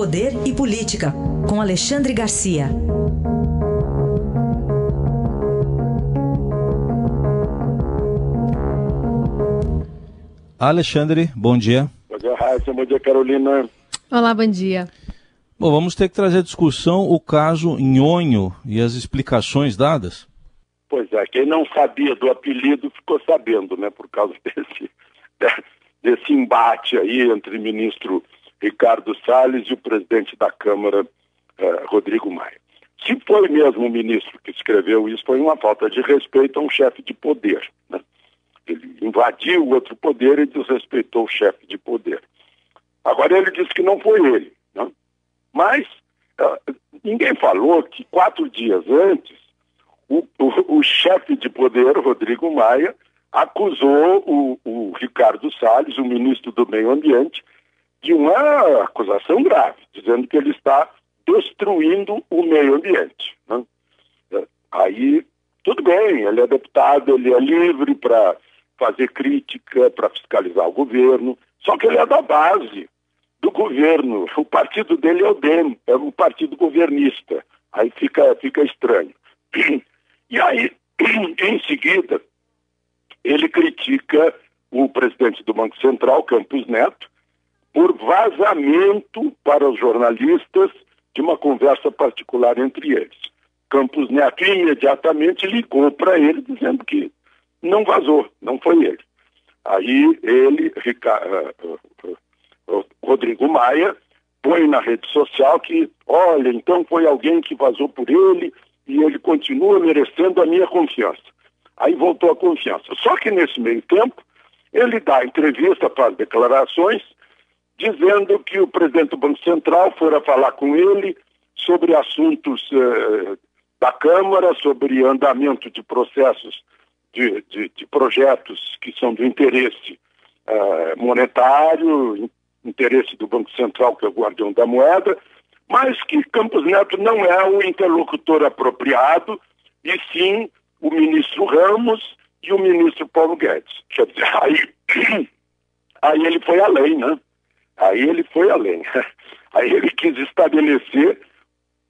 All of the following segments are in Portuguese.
Poder e Política, com Alexandre Garcia. Alexandre, bom dia. Bom dia, Raíssa. Bom dia, Carolina. Olá, bom dia. Bom, vamos ter que trazer à discussão o caso Nhonho e as explicações dadas. Pois é, quem não sabia do apelido ficou sabendo, né, por causa desse, desse embate aí entre o ministro Ricardo Salles e o presidente da Câmara, eh, Rodrigo Maia. Se foi mesmo o ministro que escreveu isso, foi uma falta de respeito a um chefe de poder. Né? Ele invadiu outro poder e desrespeitou o chefe de poder. Agora ele disse que não foi ele. Né? Mas uh, ninguém falou que quatro dias antes o, o, o chefe de poder, Rodrigo Maia, acusou o, o Ricardo Salles, o ministro do Meio Ambiente, de uma acusação grave, dizendo que ele está destruindo o meio ambiente. Né? Aí, tudo bem, ele é deputado, ele é livre para fazer crítica, para fiscalizar o governo, só que ele é da base do governo. O partido dele é o DEM, é um partido governista. Aí fica, fica estranho. E aí, em seguida, ele critica o presidente do Banco Central, Campos Neto, por vazamento para os jornalistas de uma conversa particular entre eles. Campos Neto imediatamente ligou para ele dizendo que não vazou, não foi ele. Aí ele, Ricardo, eh, eh, Rodrigo Maia, põe na rede social que, olha, então foi alguém que vazou por ele e ele continua merecendo a minha confiança. Aí voltou a confiança. Só que nesse meio tempo, ele dá entrevista, faz declarações, dizendo que o presidente do Banco Central fora falar com ele sobre assuntos eh, da Câmara, sobre andamento de processos de, de, de projetos que são do interesse uh, monetário, interesse do Banco Central, que é o guardião da moeda, mas que Campos Neto não é o interlocutor apropriado, e sim o ministro Ramos e o ministro Paulo Guedes. Quer dizer, aí, aí ele foi além, né? Aí ele foi além. Aí ele quis estabelecer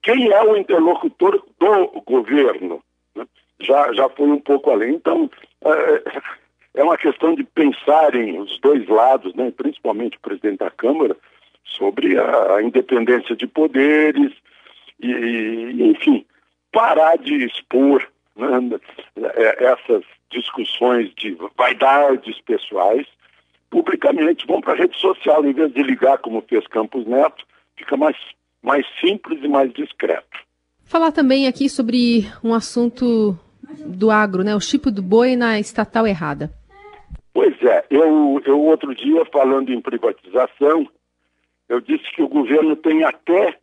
quem é o interlocutor do governo já, já foi um pouco além. Então, é, é uma questão de pensarem os dois lados, né, principalmente o presidente da Câmara, sobre a, independência de poderes e, enfim, parar de expor né, essas discussões de vaidades pessoais publicamente, vão para a rede social, em vez de ligar como fez Campos Neto, fica mais, mais simples e mais discreto. Falar também aqui sobre um assunto do agro, né? O chip do boi na estatal errada. Pois é, eu, eu outro dia falando em privatização, eu disse que o governo tem até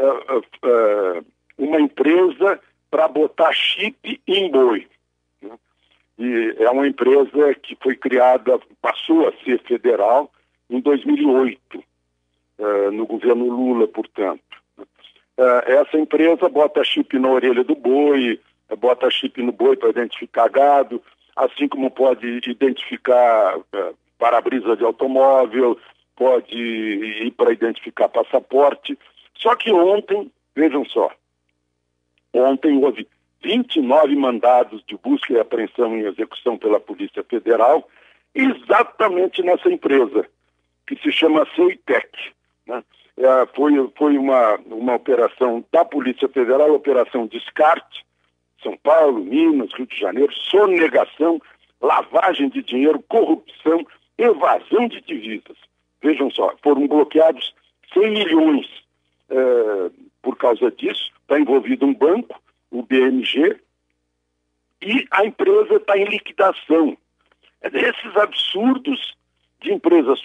uh, uh, uma empresa para botar chip em boi. E é uma empresa que foi criada, passou a ser federal em 2008, uh, no governo Lula, portanto. essa empresa bota chip na orelha do boi, bota chip no boi para identificar gado, assim como pode identificar uh, para-brisa de automóvel, pode ir para identificar passaporte. Só que ontem, vejam só, ontem houve 29 mandados de busca e apreensão em execução pela Polícia Federal, exatamente nessa empresa, que se chama Ceitec. Né? É, foi foi uma, uma operação da Polícia Federal, operação descarte, são Paulo, Minas, Rio de Janeiro, sonegação, lavagem de dinheiro, corrupção, evasão de divisas. Vejam só, foram bloqueados 100 milhões eh, por causa disso. Está envolvido um banco, o BMG, e a empresa está em liquidação. É desses absurdos de empresas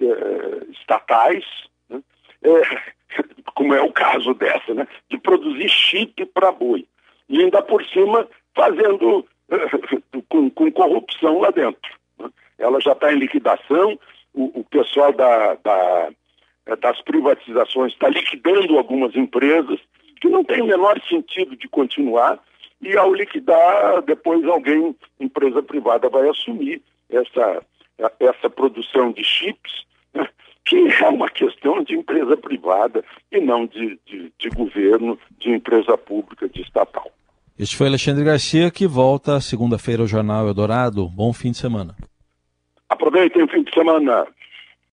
eh, estatais, né? é, como é o caso dessa, né? de produzir chip para boi e ainda por cima fazendo com, com corrupção lá dentro. Né? Ela já está em liquidação, o, o pessoal da, da, das privatizações está liquidando algumas empresas que não tem o menor sentido de continuar e ao liquidar, depois alguém, empresa privada, vai assumir essa, essa produção de chips né? que é uma questão de empresa privada e não de, de, de governo, de empresa pública, de estatal. Este foi Alexandre Garcia, que volta segunda-feira ao Jornal Eldorado. Bom fim de semana. Aproveitem o fim de semana.